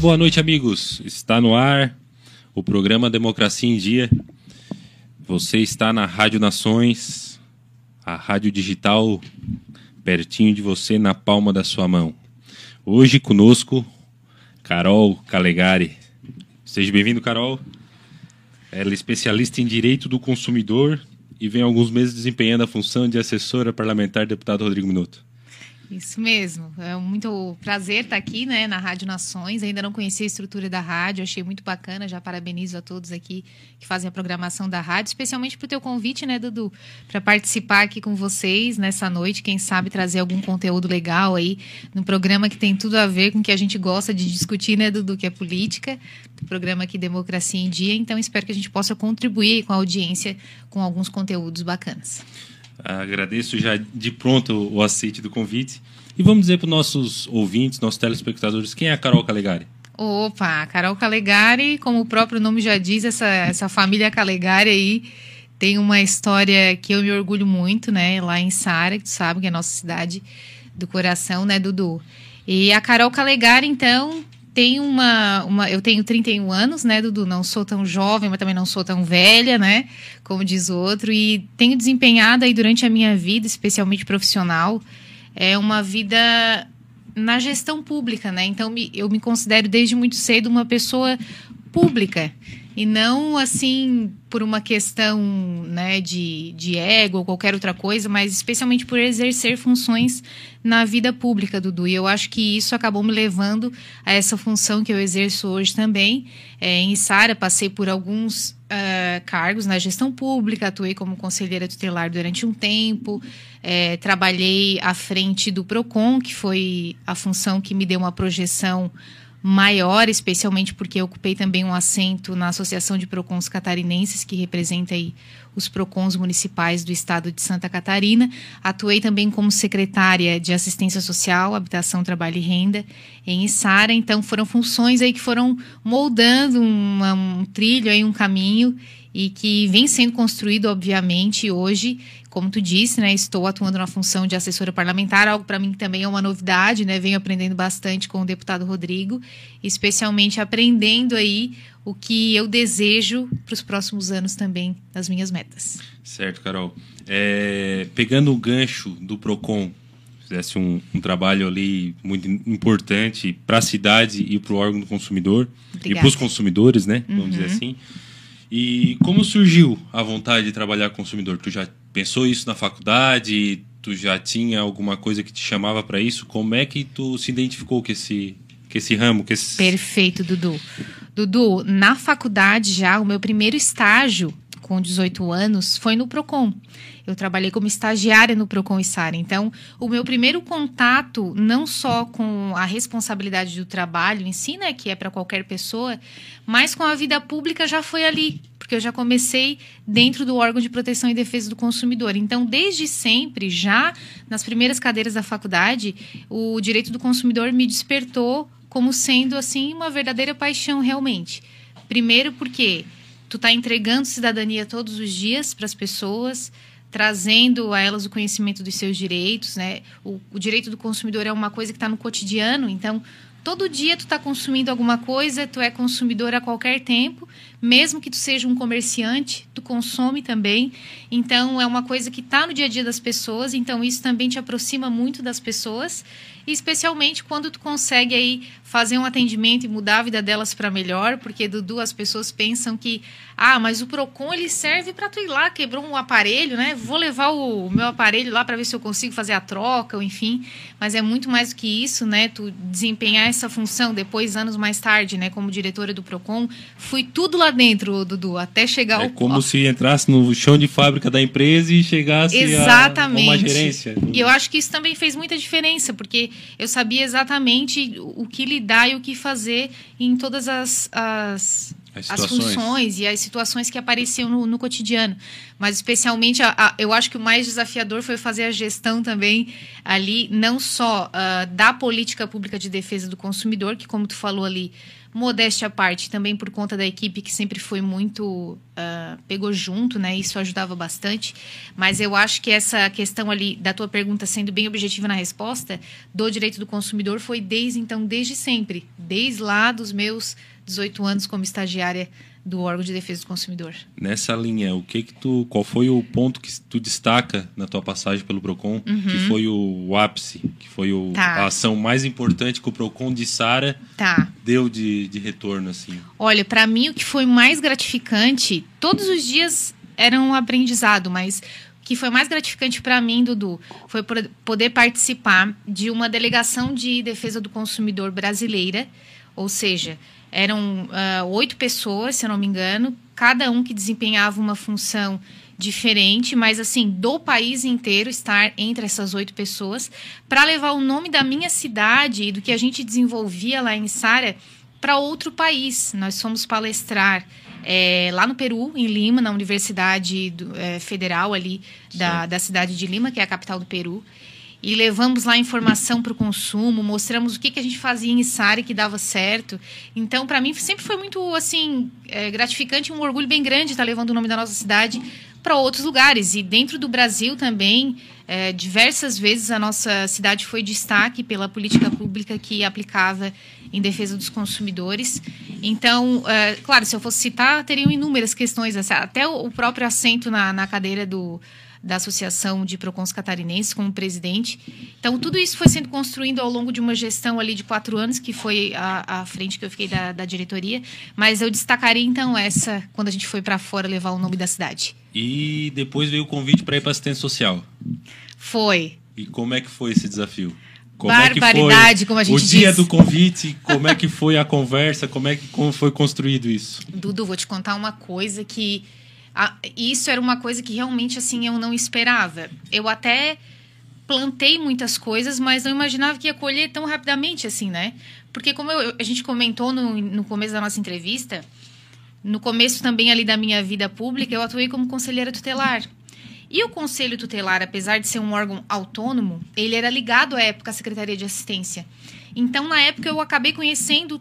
Boa noite, amigos. Está no ar o programa Democracia em Dia. Você está na Rádio Nações, a rádio digital pertinho de você, na palma da sua mão. Hoje conosco, Carol Calegari. Seja bem-vindo, Carol. Ela é especialista em direito do consumidor e vem há alguns meses desempenhando a função de assessora parlamentar do deputado Rodrigo Minuto. Isso mesmo. É muito prazer estar aqui né, na Rádio Nações. Ainda não conhecia a estrutura da rádio, achei muito bacana. Já parabenizo a todos aqui que fazem a programação da rádio, especialmente para o teu convite, né, Dudu? Para participar aqui com vocês nessa noite. Quem sabe trazer algum conteúdo legal aí no programa que tem tudo a ver com o que a gente gosta de discutir, né, Dudu? Que é política. Programa aqui Democracia em Dia. Então, espero que a gente possa contribuir com a audiência com alguns conteúdos bacanas. Agradeço já de pronto o aceite do convite. E vamos dizer para os nossos ouvintes, nossos telespectadores, quem é a Carol Calegari? Opa, Carol Calegari, como o próprio nome já diz, essa, essa família Calegari aí tem uma história que eu me orgulho muito, né? Lá em Sara, que tu sabe que é a nossa cidade do coração, né, Dudu? E a Carol Calegari, então, tem uma, uma. Eu tenho 31 anos, né, Dudu? Não sou tão jovem, mas também não sou tão velha, né? Como diz o outro. E tenho desempenhado aí durante a minha vida, especialmente profissional, é uma vida na gestão pública, né? Então eu me considero desde muito cedo uma pessoa pública e não assim por uma questão né, de, de ego ou qualquer outra coisa, mas especialmente por exercer funções na vida pública, Dudu. E eu acho que isso acabou me levando a essa função que eu exerço hoje também. É, em Sara, passei por alguns uh, cargos na gestão pública, atuei como conselheira tutelar durante um tempo, é, trabalhei à frente do PROCON, que foi a função que me deu uma projeção maior, especialmente porque ocupei também um assento na Associação de Procons Catarinenses, que representa aí os Procons municipais do estado de Santa Catarina. Atuei também como secretária de Assistência Social, Habitação, Trabalho e Renda em Içara. Então foram funções aí que foram moldando uma, um trilho aí, um caminho e que vem sendo construído, obviamente, hoje como tu disse, né, estou atuando na função de assessora parlamentar, algo para mim também é uma novidade, né? Venho aprendendo bastante com o deputado Rodrigo, especialmente aprendendo aí o que eu desejo para os próximos anos também das minhas metas. Certo, Carol. É, pegando o gancho do Procon, fizesse um, um trabalho ali muito importante para a cidade e para o órgão do consumidor Obrigada. e para os consumidores, né? Vamos uhum. dizer assim. E como surgiu a vontade de trabalhar com consumidor? Tu já pensou isso na faculdade? Tu já tinha alguma coisa que te chamava para isso? Como é que tu se identificou com esse, com esse ramo? Com esse... Perfeito, Dudu. Dudu, na faculdade já, o meu primeiro estágio com 18 anos foi no Procon. Eu trabalhei como estagiária no Procon e Sara. Então, o meu primeiro contato, não só com a responsabilidade do trabalho em si, né, que é para qualquer pessoa, mas com a vida pública já foi ali, porque eu já comecei dentro do órgão de proteção e defesa do consumidor. Então, desde sempre, já nas primeiras cadeiras da faculdade, o direito do consumidor me despertou como sendo assim uma verdadeira paixão realmente. Primeiro porque tu está entregando cidadania todos os dias para as pessoas, trazendo a elas o conhecimento dos seus direitos, né? O, o direito do consumidor é uma coisa que está no cotidiano, então todo dia tu está consumindo alguma coisa, tu é consumidor a qualquer tempo, mesmo que tu seja um comerciante, tu consome também. Então é uma coisa que está no dia a dia das pessoas, então isso também te aproxima muito das pessoas, especialmente quando tu consegue aí fazer um atendimento e mudar a vida delas para melhor, porque Dudu as pessoas pensam que ah, mas o Procon ele serve para tu ir lá, quebrou um aparelho, né? Vou levar o meu aparelho lá para ver se eu consigo fazer a troca, ou enfim, mas é muito mais do que isso, né? Tu desempenhar essa função depois anos mais tarde, né, como diretora do Procon, fui tudo lá dentro, Dudu, até chegar É ao como se entrasse no chão de fábrica da empresa e chegasse Exatamente. a uma gerência. E eu acho que isso também fez muita diferença, porque eu sabia exatamente o que lidar e o que fazer em todas as, as, As as funções e as situações que apareciam no, no cotidiano. Mas, especialmente, a- a- eu acho que o mais desafiador foi fazer a gestão também ali, não só ah, da política pública de defesa do consumidor, que, como tu falou ali, modéstia à parte, também por conta da equipe que sempre foi muito. ah, pegou junto, né? Isso ajudava bastante. Mas eu acho que essa questão ali da tua pergunta, sendo bem objetiva na resposta, do direito do consumidor foi desde então, desde sempre. Desde lá dos meus 18 anos como estagiária do órgão de defesa do consumidor. Nessa linha, o que que tu, qual foi o ponto que tu destaca na tua passagem pelo Procon, que foi o, ápice, que foi o, Uhum. Tá. a ação mais importante que o Procon de Sara Tá. deu de, de retorno assim? Olha, para mim o que foi mais gratificante, todos os dias eram um aprendizado, mas o que foi mais gratificante para mim, Dudu, foi poder participar de uma delegação de defesa do consumidor brasileira, ou seja, eram ah, oito pessoas, se eu não me engano, cada um que desempenhava uma função diferente, mas assim, do país inteiro estar entre essas oito pessoas, para levar o nome da minha cidade e do que a gente desenvolvia lá em Sara para outro país. Nós fomos palestrar é, lá no Peru, em Lima, na Universidade do- é, Federal ali da, da cidade de Lima, que é a capital do Peru. E levamos lá informação para o consumo, mostramos o que, que a gente fazia em Sara que dava certo. Então, para mim, sempre foi muito assim é, gratificante, um orgulho bem grande estar levando o nome da nossa cidade para outros lugares. E dentro do Brasil também, é, diversas vezes a nossa cidade foi destaque pela política pública que aplicava em defesa dos consumidores. Então, é, claro, se eu fosse citar, teriam inúmeras questões, até o próprio assento na, na cadeira do, da Associação de Procons Catarinenses como presidente. Então, tudo isso foi sendo construído ao longo de uma gestão ali de quatro anos, que foi a, a frente que eu fiquei da, da diretoria. Mas eu destacaria, então, essa, quando a gente foi para fora levar o nome da cidade. E depois veio o convite para ir para assistência social. Foi. E como é que foi esse desafio? Barbaridade, como a gente o dia diz. do convite, como é que foi a conversa, como é que como foi construído isso? Dudu, vou te contar uma coisa que. Ah, isso era uma coisa que realmente assim eu não esperava. Eu até plantei muitas coisas, mas não imaginava que ia colher tão rapidamente assim, né? Porque como eu- a gente comentou no, no começo da nossa entrevista, no começo também ali da minha vida pública, eu atuei como conselheira tutelar. E o Conselho Tutelar, apesar de ser um órgão autônomo, ele era ligado à época à Secretaria de Assistência. Então, na época, eu acabei conhecendo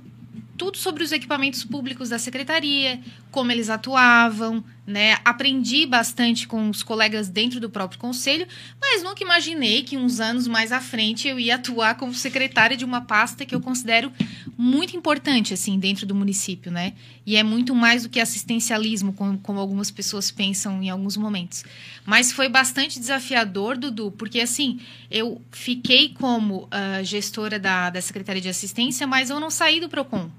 tudo sobre os equipamentos públicos da secretaria, como eles atuavam, né? Aprendi bastante com os colegas dentro do próprio conselho, mas nunca imaginei que uns anos mais à frente eu ia atuar como secretária de uma pasta que eu considero muito importante assim dentro do município, né? E é muito mais do que assistencialismo, como, como algumas pessoas pensam em alguns momentos. Mas foi bastante desafiador, Dudu, porque assim, eu fiquei como ah, gestora da, da Secretaria de Assistência, mas eu não saí do PROCON.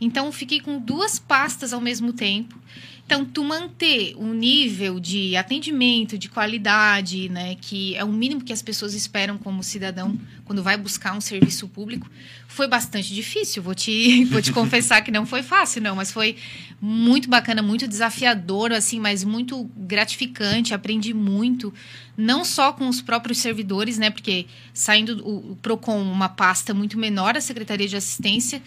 Então, fiquei com duas pastas ao mesmo tempo. Então, tu manter um nível de atendimento, de qualidade, né, que é o mínimo que as pessoas esperam como cidadão quando vai buscar um serviço público, foi bastante difícil. Vou te, vou te confessar que não foi fácil, não, mas foi muito bacana, muito desafiador, assim, mas muito gratificante. Aprendi muito, não só com os próprios servidores, né, porque saindo o, o Procon, uma pasta muito menor, a Secretaria de Assistência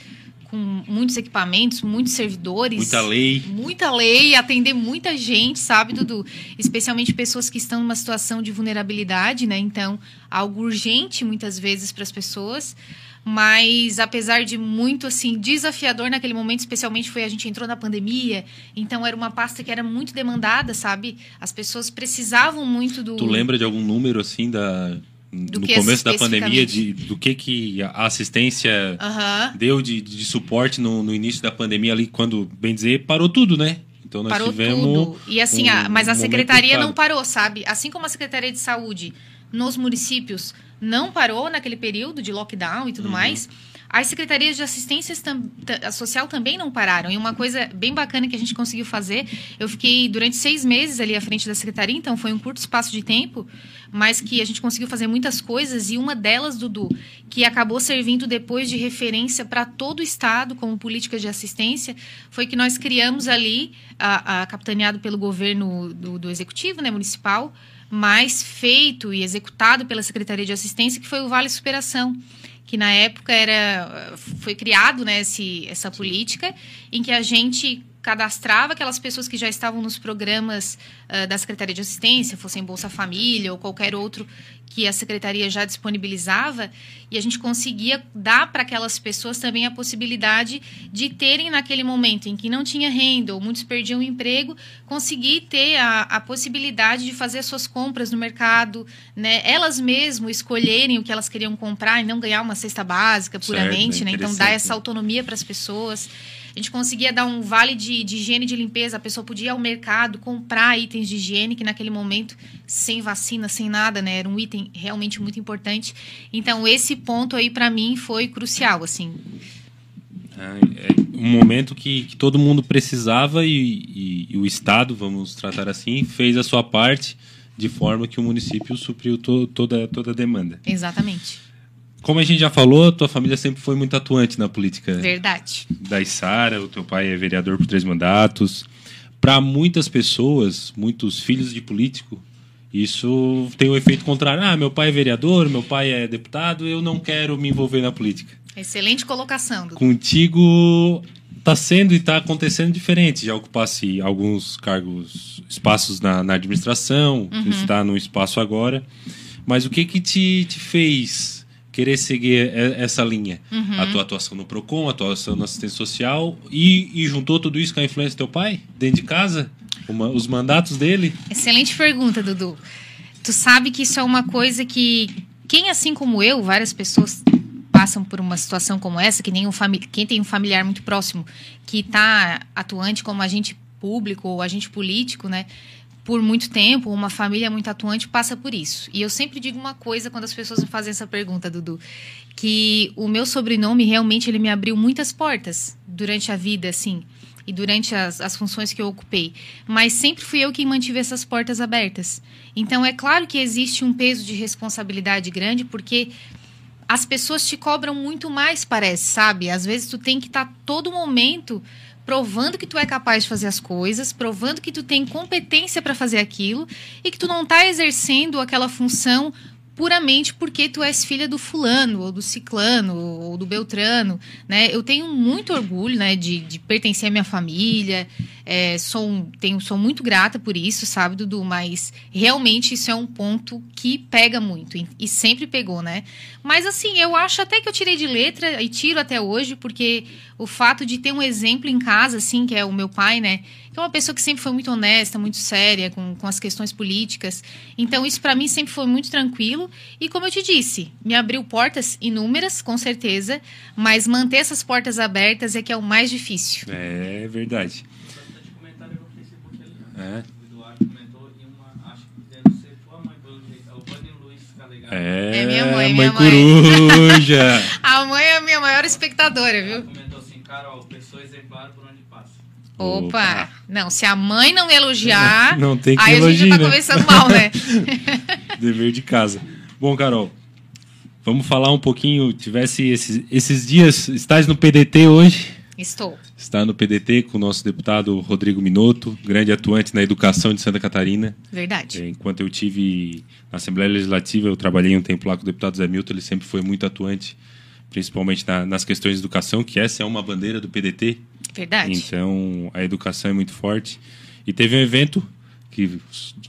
com muitos equipamentos, muitos servidores. Muita lei. Muita lei, atender muita gente, sabe, Dudu? Especialmente pessoas que estão numa situação de vulnerabilidade, né? Então, algo urgente muitas vezes para as pessoas. Mas apesar de muito assim desafiador naquele momento, especialmente foi a gente entrou na pandemia, então era uma pasta que era muito demandada, sabe? As pessoas precisavam muito do Tu lembra de algum número assim da Do no começo da pandemia de, do que que a assistência Aham. deu de, de suporte no, no início da pandemia ali quando bem dizer parou tudo, né? Então nós parou tivemos tudo. E assim, um- a- mas a um momento secretaria não parou, sabe? Assim como a Secretaria de Saúde nos municípios não parou naquele período de lockdown e tudo Uhum. mais, as secretarias de assistência tam- ta- social também não pararam. E uma coisa bem bacana que a gente conseguiu fazer, eu fiquei durante seis meses ali à frente da secretaria, então foi um curto espaço de tempo, mas que a gente conseguiu fazer muitas coisas e uma delas, Dudu, que acabou servindo depois de referência para todo o estado como política de assistência, foi que nós criamos ali, a, a- capitaneado pelo governo do, do executivo, né, municipal, mas feito e executado pela Secretaria de Assistência, que foi o Vale Superação que na época era foi criado né, esse, essa política em que a gente cadastrava aquelas pessoas que já estavam nos programas ah, da Secretaria de Assistência, fossem Bolsa Família ou qualquer outro que a Secretaria já disponibilizava, e a gente conseguia dar para aquelas pessoas também a possibilidade de terem naquele momento em que não tinha renda ou muitos perdiam o emprego, conseguir ter a, a possibilidade de fazer as suas compras no mercado, né? Elas mesmo escolherem o que elas queriam comprar e não ganhar uma cesta básica Certo, puramente, é né? Então dar essa autonomia para as pessoas. A gente conseguia dar um vale de, de higiene de limpeza. A pessoa podia ir ao mercado, comprar itens de higiene, que naquele momento, sem vacina, sem nada, né? Era um item realmente muito importante. Então, esse ponto aí, para mim, foi crucial, assim. Ah, É um momento que, que todo mundo precisava e, e- e o Estado, vamos tratar assim, fez a sua parte de forma que o município supriu to- toda, toda a demanda. Exatamente. Como a gente já falou, tua família sempre foi muito atuante na política Verdade. da Isara, o teu pai é vereador por três mandatos. Para muitas pessoas, muitos filhos de político, isso tem um efeito contrário. Ah, meu pai é vereador, meu pai é deputado, eu não quero me envolver na política. Excelente colocação, Dudu. Contigo está sendo e está acontecendo diferente. Já ocupasse alguns cargos, espaços na, na administração, tu está no espaço agora. Mas o que que te, te fez querer seguir essa linha? A tua atuação no PROCON, a tua atuação na assistência social e, e juntou tudo isso com a influência do teu pai? Dentro de casa? Uma- os mandatos dele? Excelente pergunta, Dudu. Tu sabe que isso é uma coisa que quem assim como eu, várias pessoas passam por uma situação como essa, que nem um quem tem um familiar muito próximo que está atuante como agente público ou agente político, né? Por muito tempo, uma família muito atuante passa por isso. E eu sempre digo uma coisa quando as pessoas me fazem essa pergunta, Dudu, que o meu sobrenome realmente ele me abriu muitas portas durante a vida, assim e durante as, as funções que eu ocupei. Mas sempre fui eu quem mantive essas portas abertas. Então, é claro que existe um peso de responsabilidade grande, porque as pessoas te cobram muito mais, parece, sabe? Às vezes tu tem que estar todo momento provando que tu é capaz de fazer as coisas, provando que tu tem competência para fazer aquilo e que tu não tá exercendo aquela função puramente porque tu és filha do fulano ou do ciclano ou do beltrano, né? Eu tenho muito orgulho, né, de, de pertencer à minha família, é, sou, tenho, sou muito grata por isso, sabe, Dudu? Mas realmente isso é um ponto que pega muito e, e sempre pegou, né? Mas assim, eu acho até que eu tirei de letra e tiro até hoje, porque o fato de ter um exemplo em casa, assim, que é o meu pai, né? Que é uma pessoa que sempre foi muito honesta, muito séria com, com as questões políticas. Então, isso para mim sempre foi muito tranquilo. E como eu te disse, me abriu portas inúmeras, com certeza, mas manter essas portas abertas é que é o mais difícil. É verdade. É. O Eduardo comentou uma, acho que deve ser tua mãe, pelo jeito. É. É, É minha mãe, mãe minha mãe. coruja. A mãe é a minha maior espectadora, Ela viu? comentou assim, Carol, pessoa exemplar por. Opa! Não, se a mãe não elogiar, Não tem que aí a gente já tá né? começando mal, né? Dever de casa. Bom, Carol, vamos falar um pouquinho. Tivesse esses, esses dias, estás no PDT hoje? Estou. Está no PDT com o nosso deputado Rodrigo Minotto, grande atuante na educação de Santa Catarina. Verdade. É, Enquanto eu tive na Assembleia Legislativa, eu trabalhei um tempo lá com o deputado Zé Milton, ele sempre foi muito atuante, principalmente na- nas questões de educação, que essa é uma bandeira do PDT. Verdade. Então, a educação é muito forte. E teve um evento que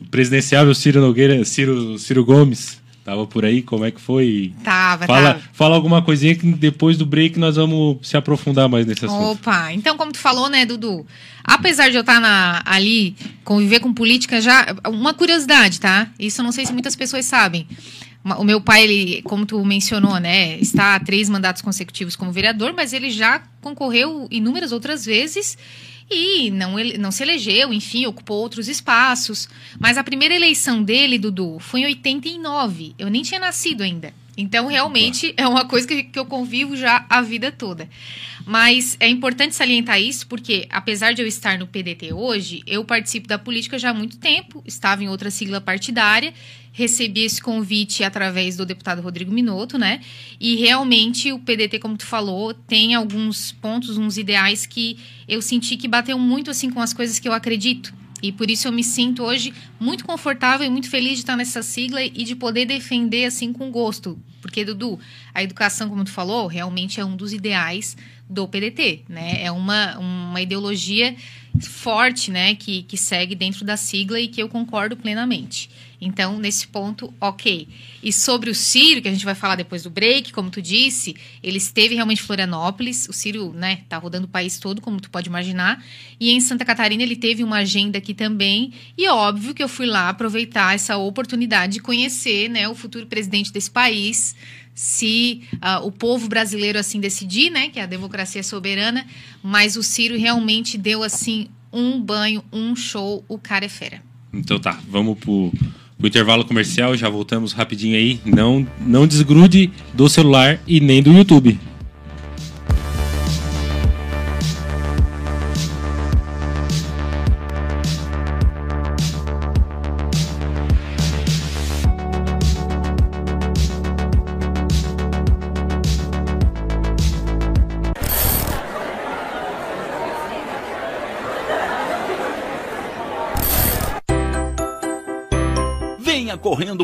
o presidenciável Ciro Nogueira, Ciro, Ciro Gomes, estava por aí, como é que foi? Tava, Fala, tava. fala alguma coisinha que depois do break nós vamos se aprofundar mais nesse assunto. Opa, então como tu falou, né, Dudu? Apesar de eu estar na- ali, conviver com política, já. Uma curiosidade, tá? Isso eu não sei se muitas pessoas sabem. O meu pai, ele, como tu mencionou, né, está há três mandatos consecutivos como vereador, mas ele já concorreu inúmeras outras vezes e não, ele, não se elegeu, enfim, ocupou outros espaços. Mas a primeira eleição dele, Dudu, foi em 89. Eu nem tinha nascido ainda. Então, realmente, é uma coisa que, que eu convivo já a vida toda. Mas é importante salientar isso porque, apesar de eu estar no PDT hoje, eu participo da política já há muito tempo, estava em outra sigla partidária, recebi esse convite através do deputado Rodrigo Minotto, né? E realmente o PDT, como tu falou, tem alguns pontos, uns ideais que eu senti que bateu muito assim com as coisas que eu acredito. E por isso eu me sinto hoje muito confortável e muito feliz de estar nessa sigla e de poder defender assim com gosto. Porque, Dudu, a educação, como tu falou, realmente é um dos ideais do PDT, né? É uma, uma ideologia forte, né, que, que segue dentro da sigla e que eu concordo plenamente. Então, nesse ponto, ok. E sobre o Ciro, que a gente vai falar depois do break, como tu disse, ele esteve realmente em Florianópolis. O Ciro, né, tá rodando o país todo, como tu pode imaginar. E em Santa Catarina ele teve uma agenda aqui também. E óbvio que eu fui lá aproveitar essa oportunidade de conhecer, né, o futuro presidente desse país. Se ah, o povo brasileiro assim decidir, né, que a democracia é soberana, mas o Ciro realmente deu assim um banho, um show, o cara é fera. Então tá, vamos pro, pro intervalo comercial, já voltamos rapidinho aí. Não, não desgrude do celular e nem do YouTube.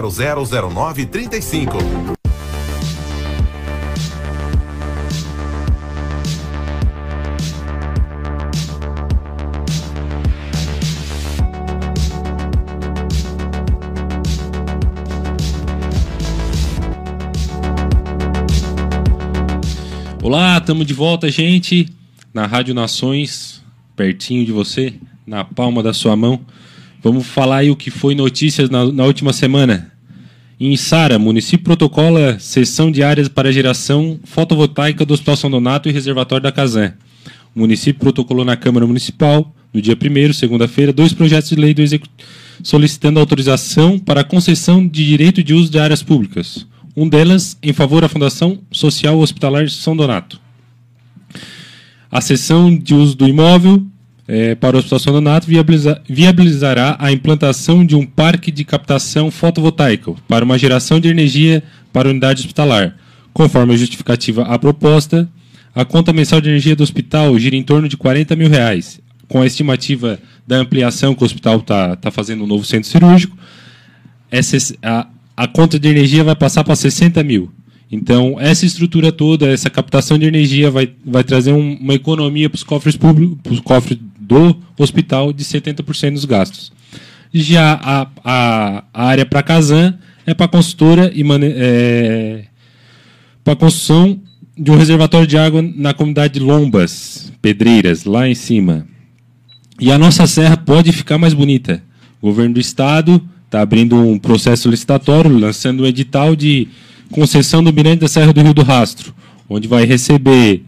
0009 35. Olá, estamos de volta, gente, na Rádio Nações, pertinho de você, na palma da sua mão. Vamos falar aí o que foi notícias na, na última semana. Em Sara, município protocola cessão de áreas para geração fotovoltaica do Hospital São Donato e reservatório da Casan. O município protocolou na Câmara Municipal, no dia 1 segunda-feira, dois projetos de lei do Executivo solicitando autorização para a concessão de direito de uso de áreas públicas. Um delas em favor da Fundação Social Hospitalar São Donato. A cessão de uso do imóvel eh, para o Hospital São Donato viabiliza- viabilizará a implantação de um parque de captação fotovoltaico para uma geração de energia para a unidade hospitalar. Conforme a justificativa à proposta, a conta mensal de energia do hospital gira em torno de 40 mil reais. Com a estimativa da ampliação que o hospital está tá fazendo um novo centro cirúrgico, essa, a, a conta de energia vai passar para 60 mil. Então, essa estrutura toda, essa captação de energia vai, vai trazer um- uma economia para os cofres públicos, para os cofres do hospital de 70% dos gastos. Já a, a, área para Casan é para consultora e é, para construção de um reservatório de água na comunidade de Lombas, Pedreiras, lá em cima. E a nossa serra pode ficar mais bonita. O governo do estado está abrindo um processo licitatório, lançando um edital de concessão do Mirante da Serra do Rio do Rastro, onde vai receber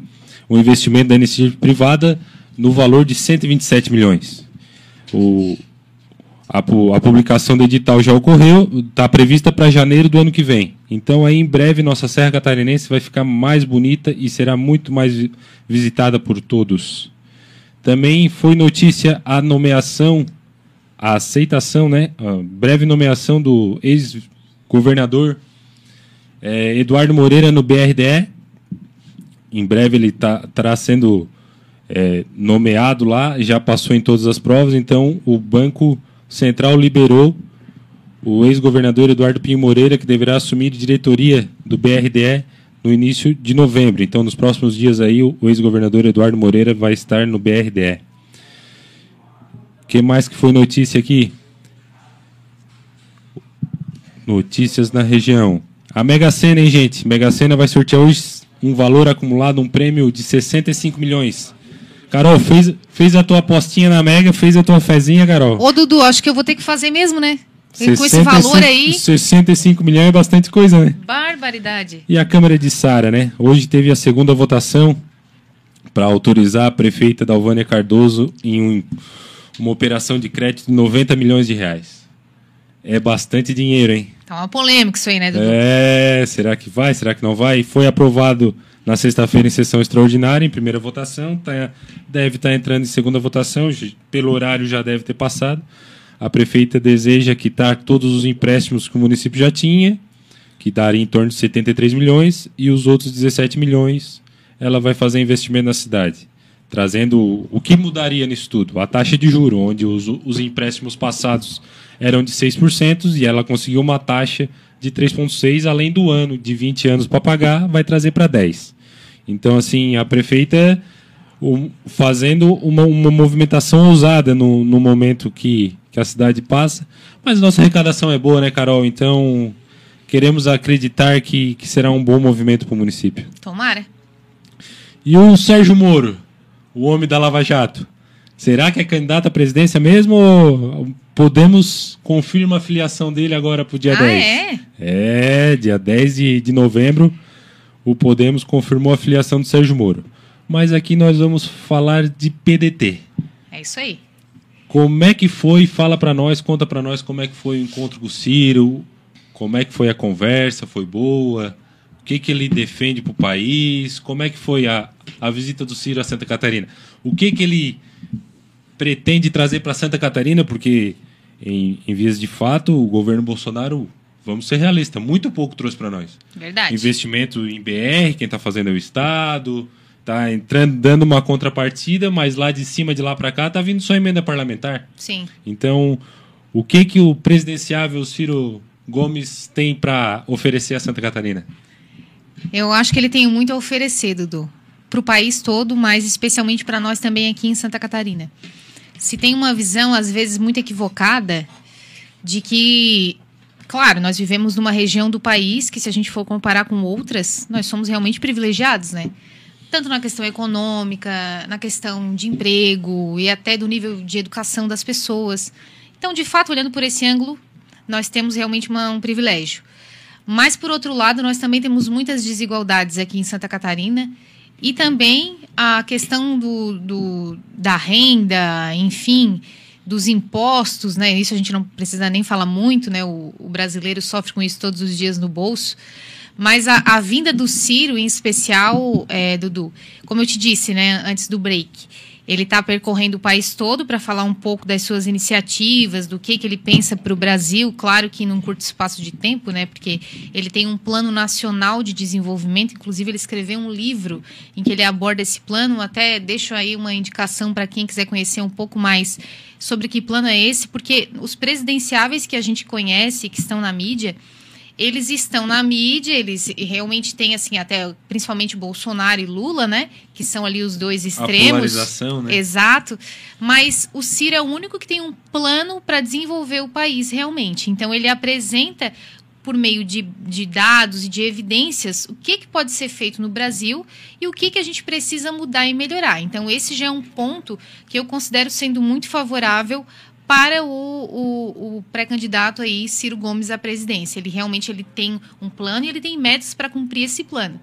um investimento da iniciativa privada no valor de 127 milhões. O, a, a publicação do edital já ocorreu, está prevista para janeiro do ano que vem. Então, aí, em breve, nossa Serra Catarinense vai ficar mais bonita e será muito mais vi- visitada por todos. Também foi notícia a nomeação, a aceitação, né? A breve nomeação do ex-governador eh, Eduardo Moreira no BRDE. Em breve ele tá, estará sendo eh, nomeado lá, já passou em todas as provas, então o Banco Central liberou o ex-governador Eduardo Pinho Moreira, que deverá assumir diretoria do BRDE no início de novembro. Então, nos próximos dias aí, o ex-governador Eduardo Moreira vai estar no BRDE. O que mais que foi notícia aqui? Notícias na região. A Mega Sena, hein, gente? Mega Sena vai sortear hoje um valor acumulado, um prêmio de 65 milhões. Carol, fez, fez a tua apostinha na Mega, fez a tua fezinha, Carol? Ô, Dudu, acho que eu vou ter que fazer mesmo, né? Com esse 65 valor aí, 65 milhões é bastante coisa, né? barbaridade. E a Câmara de Sara, né? Hoje teve a segunda votação para autorizar a prefeita Dalvânia Cardoso em um- uma operação de crédito de 90 milhões de reais. É bastante dinheiro, hein? Tá uma polêmica isso aí, né, Dudu? É, será que vai? Será que não vai? Foi aprovado na sexta-feira em sessão extraordinária, em primeira votação. Tá- deve estar entrando em segunda votação, pelo horário já deve ter passado. A prefeita deseja quitar todos os empréstimos que o município já tinha, que daria em torno de 73 milhões, e os outros 17 milhões ela vai fazer investimento na cidade. Trazendo o- o que mudaria nisso tudo? A taxa de juro, onde os, os empréstimos passados eram de 6% e ela conseguiu uma taxa de 3,6%, além do ano de 20 anos para pagar, vai trazer para 10%. Então, assim, a prefeita fazendo uma, uma movimentação ousada no, no momento que, que a cidade passa. Mas nossa arrecadação é boa, né, Carol? Então, queremos acreditar que, que será um bom movimento para o município. Tomara. E o Sérgio Moro, o homem da Lava Jato, será que é candidato à presidência mesmo ou podemos confirmar a filiação dele agora para o dia ah, 10? é? É, dia 10 de, de novembro, o Podemos confirmou a filiação do Sérgio Moro. Mas aqui nós vamos falar de PDT. É isso aí. Como é que foi? Fala para nós, conta para nós como é que foi o encontro com o Ciro, como é que foi a conversa, foi boa? O que, que ele defende para o país? Como é que foi a, a visita do Ciro a Santa Catarina? O que, que ele pretende trazer para Santa Catarina? Porque, em, em vias de fato, o governo Bolsonaro, vamos ser realistas, muito pouco trouxe para nós. Verdade. Investimento em BR, quem está fazendo é o Estado, está entrando, dando uma contrapartida, mas lá de cima, de lá para cá, está vindo só emenda parlamentar. Sim. Então, o que que o presidenciável Ciro Gomes tem para oferecer a Santa Catarina? Eu acho que ele tem muito a oferecer, Dudu. Para o país todo, mas especialmente para nós também aqui em Santa Catarina. Se tem uma visão, às vezes, muito equivocada de que, claro, nós vivemos numa região do país que, se a gente for comparar com outras, nós somos realmente privilegiados, né? Tanto na questão econômica, na questão de emprego e até do nível de educação das pessoas. Então, de fato, olhando por esse ângulo, nós temos realmente uma- um privilégio. Mas, por outro lado, nós também temos muitas desigualdades aqui em Santa Catarina e também a questão do, do, da renda, enfim, dos impostos, né? Isso a gente não precisa nem falar muito, né? O, o brasileiro sofre com isso todos os dias no bolso. Mas a, a vinda do Ciro, em especial, é, Dudu, como eu te disse, né, antes do break, ele está percorrendo o país todo para falar um pouco das suas iniciativas, do que, que ele pensa para o Brasil, claro que num curto espaço de tempo, né? Porque ele tem um plano nacional de desenvolvimento, inclusive ele escreveu um livro em que ele aborda esse plano. Até deixo aí uma indicação para quem quiser conhecer um pouco mais sobre que plano é esse, porque os presidenciáveis que a gente conhece, que estão na mídia, eles estão na mídia, eles realmente têm, assim, até principalmente Bolsonaro e Lula, né? Que são ali os dois extremos. A polarização, né? Exato. Mas o Ciro é o único que tem um plano para desenvolver o país realmente. Então, ele apresenta por meio de, de, dados e de evidências o que, que pode ser feito no Brasil e o que, que a gente precisa mudar e melhorar. Então, esse já é um ponto que eu considero sendo muito favorável para o, o, o pré-candidato aí, Ciro Gomes à presidência. Ele realmente ele tem um plano e ele tem metas para cumprir esse plano.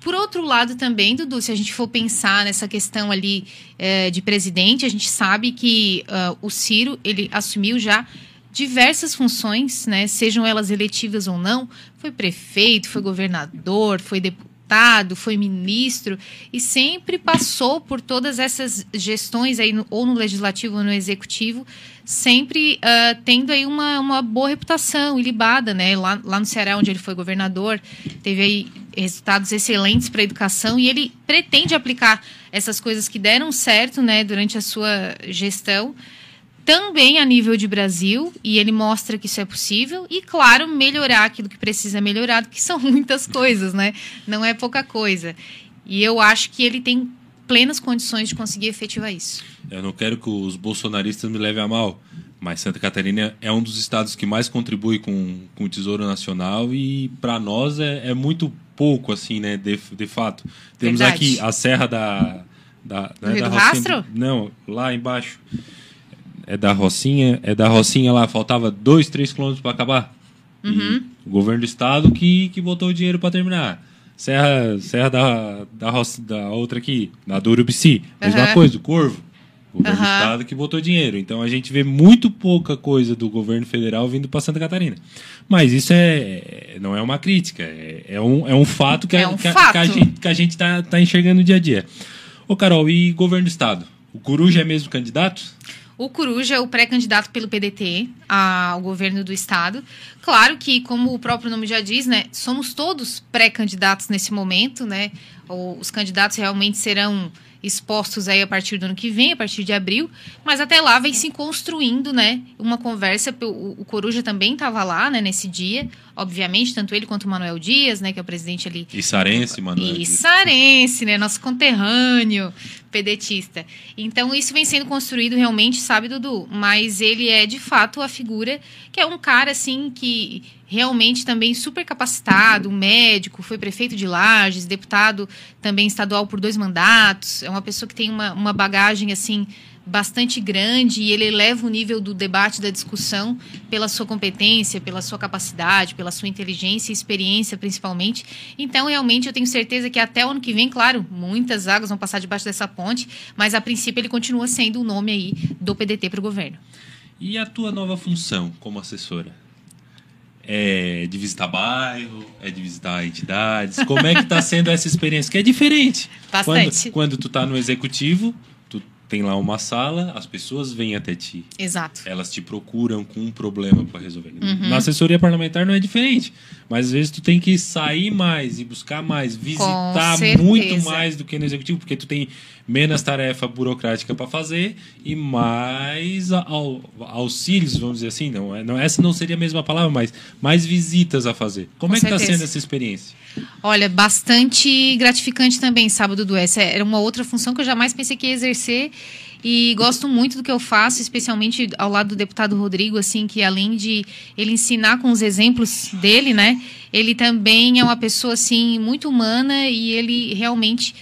Por outro lado, também, Dudu, se a gente for pensar nessa questão ali é, de presidente, a gente sabe que uh, o Ciro ele assumiu já diversas funções, né, sejam elas eletivas ou não. Foi prefeito, foi governador, foi deputado deputado, foi ministro e sempre passou por todas essas gestões aí, ou no legislativo ou no executivo, sempre uh, tendo aí uma, uma boa reputação ilibada, né? Lá, lá no Ceará, onde ele foi governador, teve aí resultados excelentes para a educação e ele pretende aplicar essas coisas que deram certo, né, durante a sua gestão também a nível de Brasil, e ele mostra que isso é possível, e claro, melhorar aquilo que precisa melhorar, que são muitas coisas, né? Não é pouca coisa. E eu acho que ele tem plenas condições de conseguir efetivar isso. Eu não quero que os bolsonaristas me levem a mal, mas Santa Catarina é um dos estados que mais contribui com, com o Tesouro Nacional e para nós é, é, muito pouco, assim, né? De, de fato. Temos Verdade. aqui a Serra da. da, né, Rio da do Rastro? Não, lá embaixo. É da Rocinha, é da Rocinha lá, faltava dois, três quilômetros para acabar. Uhum. O governo do estado que, que botou o dinheiro para terminar. Serra, Serra da, da, Roci- da outra aqui, da do Urubici, mesma coisa, o Corvo. O governo do Aham. estado que botou dinheiro. Então a gente vê muito pouca coisa do governo federal vindo para Santa Catarina. Mas isso é não é uma crítica, é, é um, é um fato que, a- É um que a- fato. que a gente, que a gente tá, tá enxergando no dia a dia. Ô Carol, e governo do estado? O Coruja é mesmo candidato? O Coruja é o pré-candidato pelo PDT ao governo do estado. Claro que, como o próprio nome já diz, né, somos todos pré-candidatos nesse momento, né? Os candidatos realmente serão expostos aí a partir do ano que vem, a partir de abril, mas até lá vem se construindo, né, uma conversa. O, o Coruja também estava lá, né, nesse dia, obviamente, tanto ele quanto o Manuel Dias, né, que é o presidente ali E Sarense, Manuel. e Sarense, né? Nosso conterrâneo pedetista. Então, isso vem sendo construído realmente, sabe, Dudu? Mas ele é, de fato, a figura que é um cara, assim, que realmente também super capacitado, médico, foi prefeito de Lages, deputado também estadual por dois mandatos. É uma pessoa que tem uma, uma bagagem, assim, bastante grande e ele eleva o nível do debate, da discussão, pela sua competência, pela sua capacidade, pela sua inteligência e experiência, principalmente. Então, realmente, eu tenho certeza que até o ano que vem, claro, muitas águas vão passar debaixo dessa ponte, mas a princípio ele continua sendo o nome aí do PDT para o governo. E a tua nova função como assessora? É de visitar bairro? É de visitar entidades? Como é que está sendo essa experiência? Que é diferente. Bastante. Quando, quando tu tá no executivo, tem lá uma sala, as pessoas vêm até ti. Exato. Elas te procuram com um problema para resolver. Uhum. Na assessoria parlamentar não é diferente. Mas às vezes tu tem que sair mais e buscar mais, visitar muito mais do que no executivo, porque tu tem menos tarefa burocrática para fazer e mais au- auxílios, vamos dizer assim. Não, é- não, essa não seria a mesma palavra, mas mais visitas a fazer. Como Com é que está sendo essa experiência? Olha, bastante gratificante também, sábado do Essa era uma outra função que eu jamais pensei que ia exercer e gosto muito do que eu faço, especialmente ao lado do deputado Rodrigo, assim, que além de ele ensinar com os exemplos dele, né, ele também é uma pessoa assim muito humana e ele realmente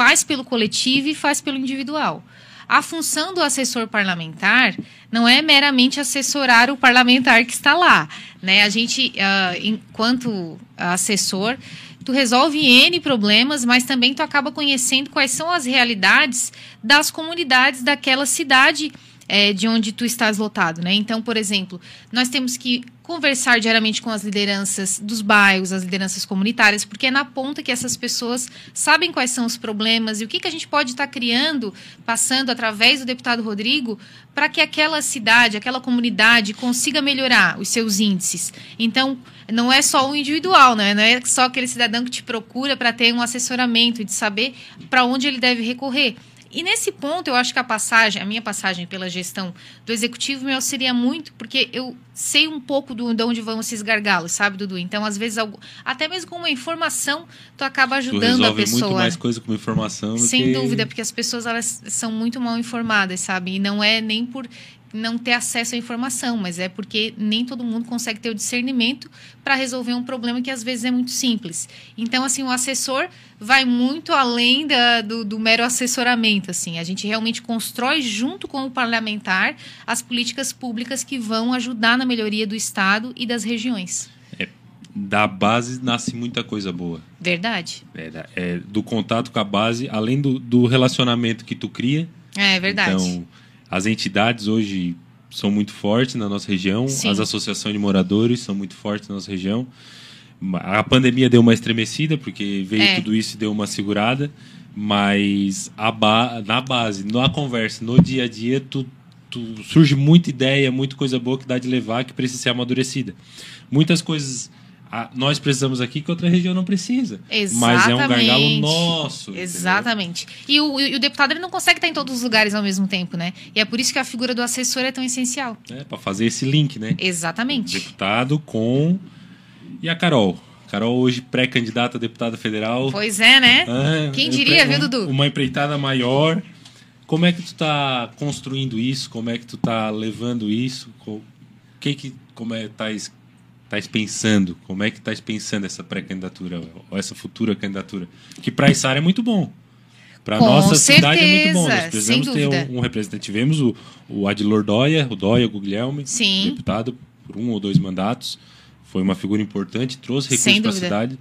faz pelo coletivo e faz pelo individual. a função do assessor parlamentar não é meramente assessorar o parlamentar que está lá, né? A gente, ah, enquanto assessor, tu resolve N problemas, mas também tu acaba conhecendo quais são as realidades das comunidades daquela cidade é, de onde tu estás lotado, né? Então, por exemplo, nós temos que conversar diariamente com as lideranças dos bairros, as lideranças comunitárias, porque é na ponta que essas pessoas sabem quais são os problemas e o que, que a gente pode estar criando, passando através do deputado Rodrigo, para que aquela cidade, aquela comunidade consiga melhorar os seus índices. Então, não é só o individual, né? não é só aquele cidadão que te procura para ter um assessoramento e de saber para onde ele deve recorrer. E nesse ponto, eu acho que a passagem, a minha passagem pela gestão do executivo me auxilia muito, porque eu sei um pouco do, de onde vão esses gargalos, sabe, Dudu? Então, às vezes, até mesmo com uma informação, tu acaba ajudando tu a pessoa. muito mais coisa com informação. Sem que... dúvida, porque as pessoas elas são muito mal informadas, sabe? E não é nem por não ter acesso à informação, mas é porque nem todo mundo consegue ter o discernimento para resolver um problema que às vezes é muito simples. Então, assim, o assessor vai muito além da, do, do, mero assessoramento. Assim, a gente realmente constrói junto com o parlamentar as políticas públicas que vão ajudar na melhoria do estado e das regiões. É, da base nasce muita coisa boa. Verdade. É, é, do contato com a base, além do, do relacionamento que tu cria. É verdade. Então as entidades hoje são muito fortes na nossa região, Sim. as associações de moradores são muito fortes na nossa região. A pandemia deu uma estremecida, porque veio é. tudo isso e deu uma segurada, mas ba na base, na conversa, no dia a dia, tu, tu surge muita ideia, muita coisa boa que dá de levar, que precisa ser amadurecida. Muitas coisas nós precisamos aqui que outra região não precisa. Exatamente. Mas é um gargalo nosso. Exatamente. E o, e o, deputado ele não consegue estar em todos os lugares ao mesmo tempo, né? E é por isso que a figura do assessor é tão essencial. É, para fazer esse link, né? Exatamente. O deputado com. E a Carol? Carol hoje pré-candidata a deputada federal. Pois é, né? Ah, Quem diria, viu, Dudu? Uma empreitada maior. Como é que tu está construindo isso? Como é que tu está levando isso? O que que como é tá estáis pensando? Como é que estáis pensando essa pré-candidatura ou essa futura candidatura? Que para essa área é muito bom. Para a nossa certeza, cidade é muito bom. Nós precisamos ter um, um, representante. Tivemos o, o Adilor Dóia, o Dóia Guglielmi, Sim. deputado por um ou dois mandatos. Foi uma figura importante, trouxe recursos para a cidade.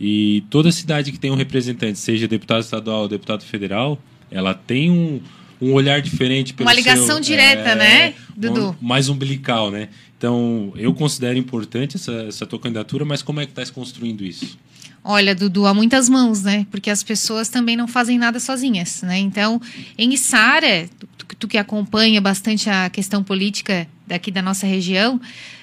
E toda cidade que tem um representante, seja deputado estadual ou deputado federal, ela tem um, um olhar diferente. Uma ligação seu, direta, é, né, Dudu? Um, mais umbilical, né? Então, eu considero importante essa, essa tua candidatura, mas como é que estás construindo isso? Olha, Dudu, há muitas mãos, né? Porque as pessoas também não fazem nada sozinhas, né? Então, em Içara, tu, tu que acompanha bastante a questão política daqui da nossa região,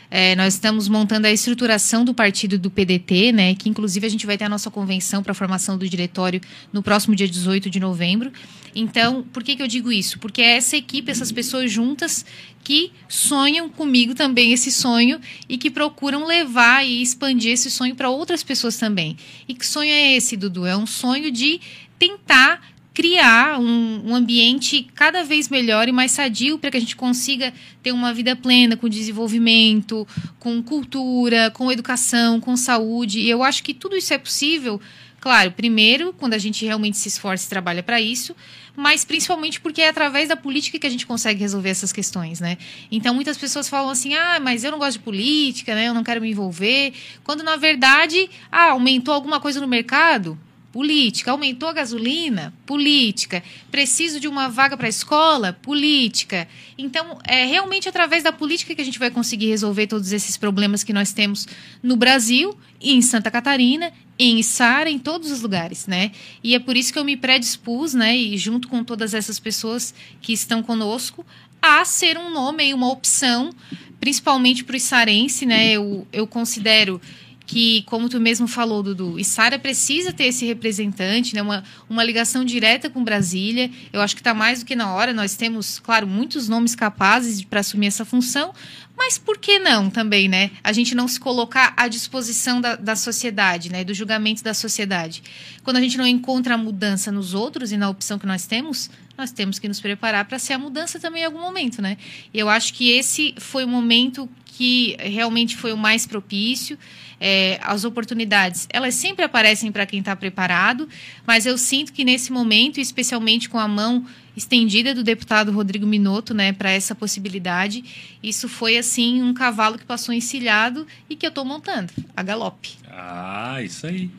é, nós estamos montando a estruturação do partido do PDT, né, que inclusive a gente vai ter a nossa convenção para a formação do diretório no próximo dia 18 de novembro. Então, por que, que eu digo isso? Porque é essa equipe, essas pessoas juntas que sonham comigo também esse sonho e que procuram levar e expandir esse sonho para outras pessoas também. E que sonho é esse, Dudu? É um sonho de tentar criar um, um, ambiente cada vez melhor e mais sadio para que a gente consiga ter uma vida plena, com desenvolvimento, com cultura, com educação, com saúde. E eu acho que tudo isso é possível, claro, primeiro, quando a gente realmente se esforça e trabalha para isso, mas principalmente porque é através da política que a gente consegue resolver essas questões, né? Então muitas pessoas falam assim: "Ah, mas eu não gosto de política, né? Eu não quero me envolver", quando na verdade, ah, aumentou alguma coisa no mercado, política. Aumentou a gasolina? Política. Preciso de uma vaga para a escola? Política. Então, é realmente através da política que a gente vai conseguir resolver todos esses problemas que nós temos no Brasil, em Santa Catarina, em Sara, em todos os lugares, né? E é por isso que eu me predispus, né, e junto com todas essas pessoas que estão conosco, a ser um nome uma opção, principalmente para o sarense, né? Eu, eu considero que, como tu mesmo falou, Dudu, Sara precisa ter esse representante, né, uma, uma ligação direta com Brasília. Eu acho que está mais do que na hora. Nós temos, claro, muitos nomes capazes para assumir essa função, mas por que não também, né? A gente não se colocar à disposição da, da sociedade, né? Do julgamento da sociedade. Quando a gente não encontra a mudança nos outros e na opção que nós temos, nós temos que nos preparar para ser a mudança também em algum momento, né? Eu acho que esse foi o momento que realmente foi o mais propício. É, as oportunidades, elas sempre aparecem para quem está preparado, mas eu sinto que nesse momento, especialmente com a mão estendida do deputado Rodrigo Minotto, né, para essa possibilidade, isso foi assim um cavalo que passou encilhado e que eu estou montando, a galope. Ah, isso aí.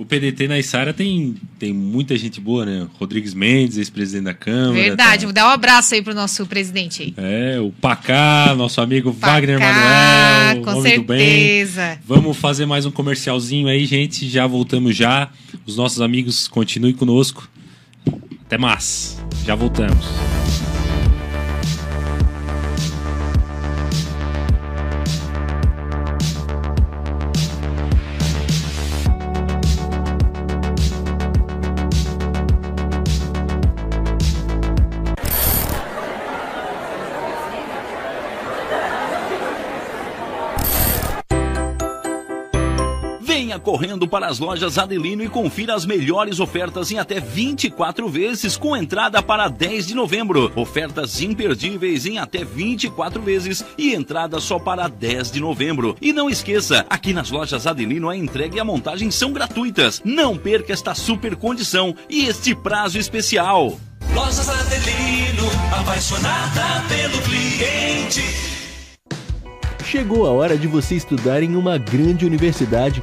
O PDT na Isara tem, tem muita gente boa, né? Rodrigues Mendes, ex-presidente da Câmara. Verdade, tá? vou dar um abraço aí pro nosso presidente aí. É, o Pacá, nosso amigo Pacá, Wagner Manuel, com certeza. Vamos fazer mais um comercialzinho aí, gente. Já voltamos já. Os nossos amigos continuem conosco. Até mais. Já voltamos. Para as lojas Adelino e confira as melhores ofertas em até 24 vezes com entrada para 10 de novembro. Ofertas imperdíveis em até 24 vezes e entrada só para 10 de novembro. E não esqueça, aqui nas lojas Adelino a entrega e a montagem são gratuitas. Não perca esta super condição e este prazo especial. Lojas Adelino, apaixonada pelo cliente. Chegou a hora de você estudar em uma grande universidade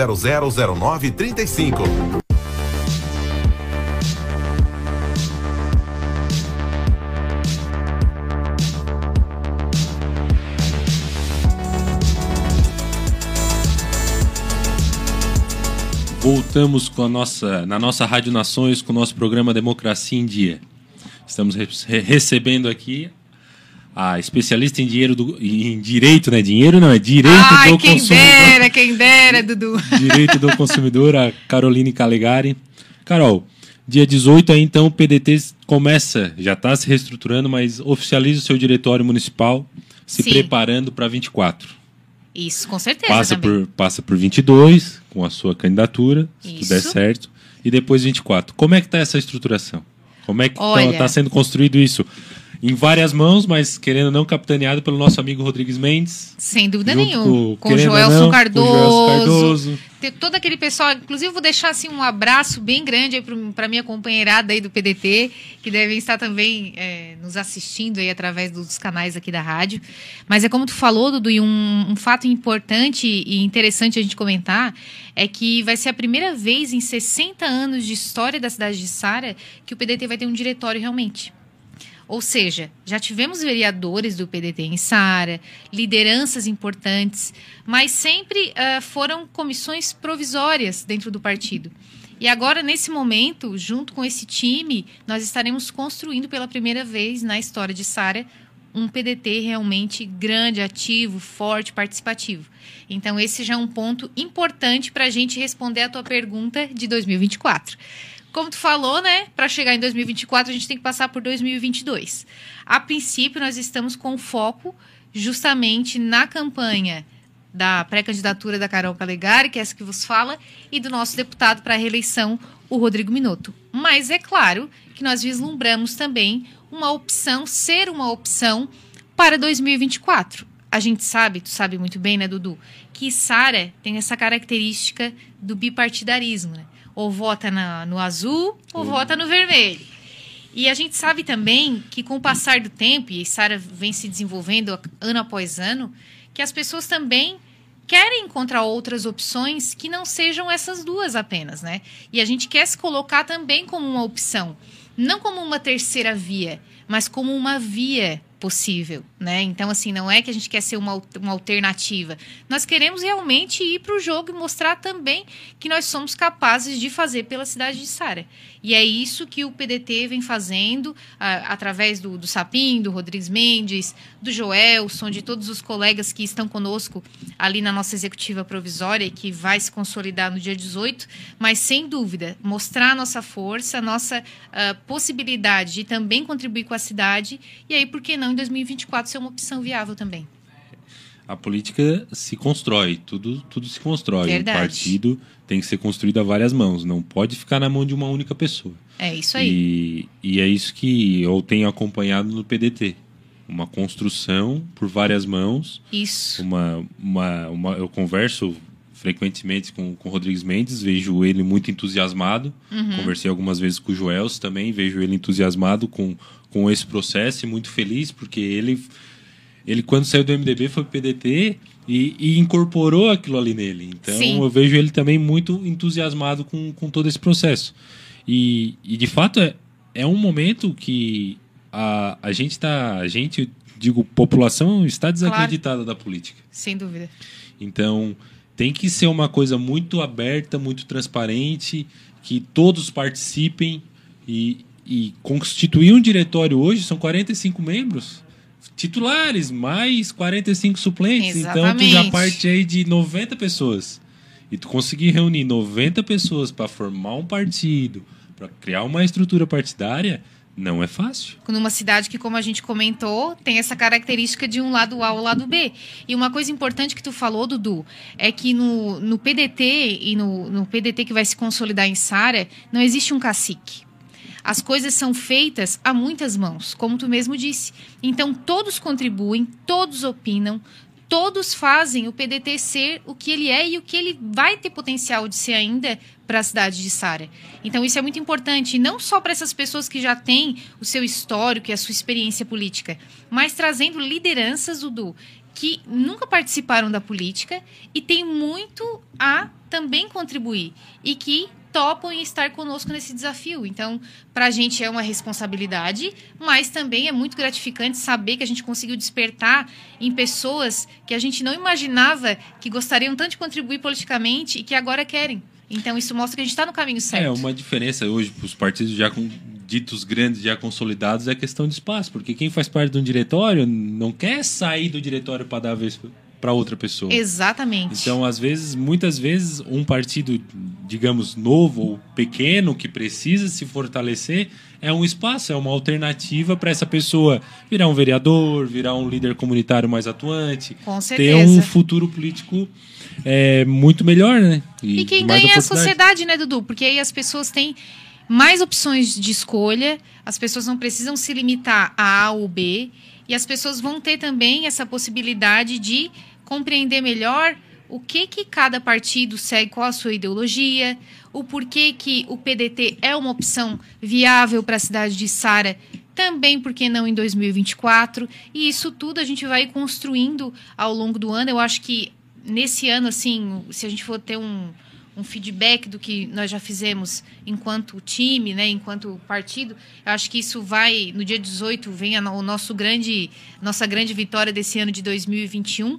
0009 35. Voltamos com a nossa, na nossa Rádio Nações com o nosso programa Democracia em Dia. Estamos re- recebendo aqui a especialista em dinheiro do, em direito, né? Dinheiro não, é direito Ai, do quem consumidor. dera, quem dera, Dudu. Direito do consumidor, a Caroline Calegari. Carol, dia 18 aí então o PDT começa, já está se reestruturando, mas oficializa o seu diretório municipal, se Sim. preparando para 24. Isso, com certeza Passa também. por, passa por 22 com a sua candidatura, se tudo der Isso. certo, e depois 24. Como é que está essa estruturação? Como é que está sendo construído isso? Em várias mãos, mas querendo ou não capitaneado pelo nosso amigo Rodrigues Mendes. Sem dúvida nenhuma. com- Com, Joelson não, com o Cardoso. Joelson Cardoso. Todo aquele pessoal. Inclusive, vou deixar assim, um abraço bem grande para minha companheirada aí do PDT, que devem estar também é, nos assistindo aí através dos canais aqui da rádio. Mas é como tu falou, Dudu, e um, um fato importante e interessante a gente comentar é que vai ser a primeira vez em 60 anos de história da cidade de Sara que o PDT vai ter um diretório realmente. Ou seja, já tivemos vereadores do PDT em Sara, lideranças importantes, mas sempre ah, foram comissões provisórias dentro do partido. E agora, nesse momento, junto com esse time, nós estaremos construindo pela primeira vez na história de Sara um PDT realmente grande, ativo, forte, participativo. Então, esse já é um ponto importante para a gente responder a tua pergunta de 2024. Como tu falou, né? Para chegar em 2024, a gente tem que passar por 2022. A princípio, nós estamos com foco justamente na campanha da pré-candidatura da Carol Calegari, que é essa que vos fala, e do nosso deputado para a reeleição, o Rodrigo Minotto. Mas é claro que nós vislumbramos também uma opção, ser uma opção para 2024. A gente sabe, tu sabe muito bem, né, Dudu, que Sara tem essa característica do bipartidarismo, né? Ou vota na- no azul ou vota no vermelho. E a gente sabe também que com o passar do tempo, e Sara vem se desenvolvendo ano após ano, que as pessoas também querem encontrar outras opções que não sejam essas duas apenas, né? E a gente quer se colocar também como uma opção, não como uma terceira via, mas como uma via possível, né? Então, assim, não é que a gente quer ser uma, uma alternativa. Nós queremos realmente ir para o jogo e mostrar também que nós somos capazes de fazer pela cidade de Sara. E é isso que o PDT vem fazendo a, através do, do Sapim, do Rodrigues Mendes, do Joelson, de todos os colegas que estão conosco ali na nossa executiva provisória, que vai se consolidar no dia 18, mas sem dúvida, mostrar a nossa força, a nossa uh, possibilidade de também contribuir com a cidade, e aí, por que não, em 2024, ser uma opção viável também. A política se constrói, tudo, tudo se constrói. Verdade. O partido tem que ser construído a várias mãos, não pode ficar na mão de uma única pessoa. É isso aí. E, e é isso que eu tenho acompanhado no PDT. Uma construção por várias mãos. Isso. Uma, uma, uma, eu converso frequentemente com o Rodrigues Mendes, vejo ele muito entusiasmado. Uhum. Conversei algumas vezes com o Joels também, vejo ele entusiasmado com, com esse processo e muito feliz, porque ele, ele quando saiu do MDB, foi pro PDT e, e incorporou aquilo ali nele. Então Sim. eu vejo ele também muito entusiasmado com, com todo esse processo. E, e de fato é, é um momento que a, a gente está, a gente, digo, população está desacreditada da política. Sem dúvida. Então, tem que ser uma coisa muito aberta, muito transparente, que todos participem e, e constituir um diretório hoje são 45 membros titulares, mais 45 suplentes. Então, tu já Exatamente. parte aí de 90 pessoas. E tu conseguir reunir 90 pessoas para formar um partido, para criar uma estrutura partidária, não é fácil. numa cidade que, como a gente comentou, tem essa característica de um lado A ao lado B. E uma coisa importante que tu falou, Dudu, é que no, no PDT e no, no PDT que vai se consolidar em Sara, não existe um cacique. As coisas são feitas a muitas mãos, como tu mesmo disse. Então, todos contribuem, todos opinam, todos fazem o PDT ser o que ele é e o que ele vai ter potencial de ser ainda para a cidade de Sara. Então isso é muito importante, não só para essas pessoas que já têm o seu histórico e a sua experiência política, mas trazendo lideranças, Dudu, que nunca participaram da política e têm muito a também contribuir e que topam em estar conosco nesse desafio. Então, para a gente é uma responsabilidade, mas também é muito gratificante saber que a gente conseguiu despertar em pessoas que a gente não imaginava que gostariam tanto de contribuir politicamente e que agora querem. Então, isso mostra que a gente está no caminho certo. É, uma diferença hoje para os partidos já com ditos grandes, já consolidados, é a questão de espaço. Porque quem faz parte de um diretório não quer sair do diretório para dar a vez para outra pessoa. Exatamente. Então, às vezes, muitas vezes, um partido, digamos, novo ou pequeno, que precisa se fortalecer, é um espaço, é uma alternativa para essa pessoa virar um vereador, virar um líder comunitário mais atuante, Com ter um futuro político é, muito melhor, né? E quem mais ganha é a sociedade, né, Dudu? Porque aí as pessoas têm mais opções de escolha, as pessoas não precisam se limitar a A ou B, e as pessoas vão ter também essa possibilidade de compreender melhor o que que cada partido segue, qual a sua ideologia, o porquê que o PDT é uma opção viável para a cidade de Sara, também porque não em 2024, e isso tudo a gente vai construindo ao longo do ano. Eu acho que nesse ano, assim, se a gente for ter um, um feedback do que nós já fizemos enquanto time, né, enquanto partido, eu acho que isso vai, no dia 18, vem a, o nosso grande, nossa grande vitória desse ano de 2021,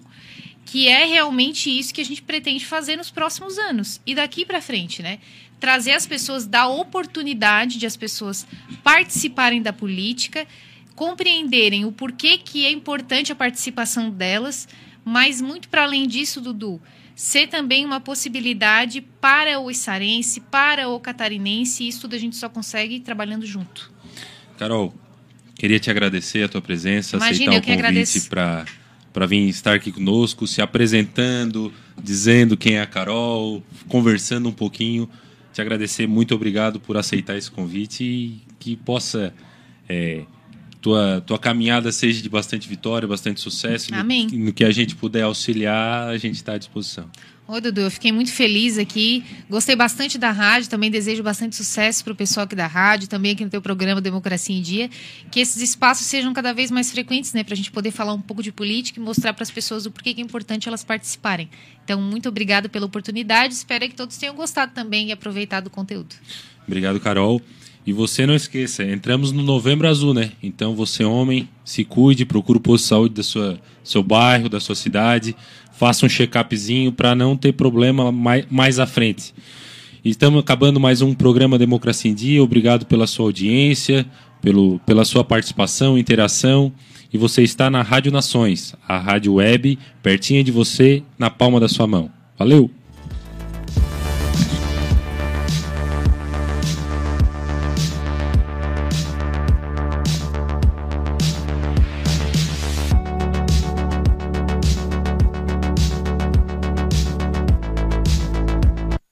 que é realmente isso que a gente pretende fazer nos próximos anos e daqui para frente, né? Trazer as pessoas, dar oportunidade de as pessoas participarem da política, compreenderem o porquê que é importante a participação delas, mas muito para além disso, Dudu, ser também uma possibilidade para o içarense, para o catarinense, e isso tudo a gente só consegue trabalhando junto. Carol, queria te agradecer a tua presença, Imagina, aceitar o convite para para vir estar aqui conosco, se apresentando, dizendo quem é a Carol, conversando um pouquinho. Te agradecer, muito obrigado por aceitar esse convite e que possa é, tua, tua caminhada seja de bastante vitória, bastante sucesso. Amém. No, no que a gente puder auxiliar, a gente está à disposição. Oi, Dudu, eu fiquei muito feliz aqui. Gostei bastante da rádio, também desejo bastante sucesso para o pessoal aqui da rádio, também aqui no teu programa Democracia em Dia. Que esses espaços sejam cada vez mais frequentes, né? Para a gente poder falar um pouco de política e mostrar para as pessoas o porquê que é importante elas participarem. Então, muito obrigado pela oportunidade. Espero que todos tenham gostado também e aproveitado o conteúdo. Obrigado, Carol. E você não esqueça, entramos no Novembro Azul, né? Então você, homem, se cuide, procure o posto de saúde do sua, seu bairro, da sua cidade, faça um check-upzinho para não ter problema mais, mais à frente. Estamos acabando mais um programa Democracia em Dia. Obrigado pela sua audiência, pelo, pela sua participação, interação. E você está na Rádio Nações, a rádio web pertinho de você, na palma da sua mão. Valeu!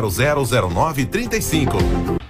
000935.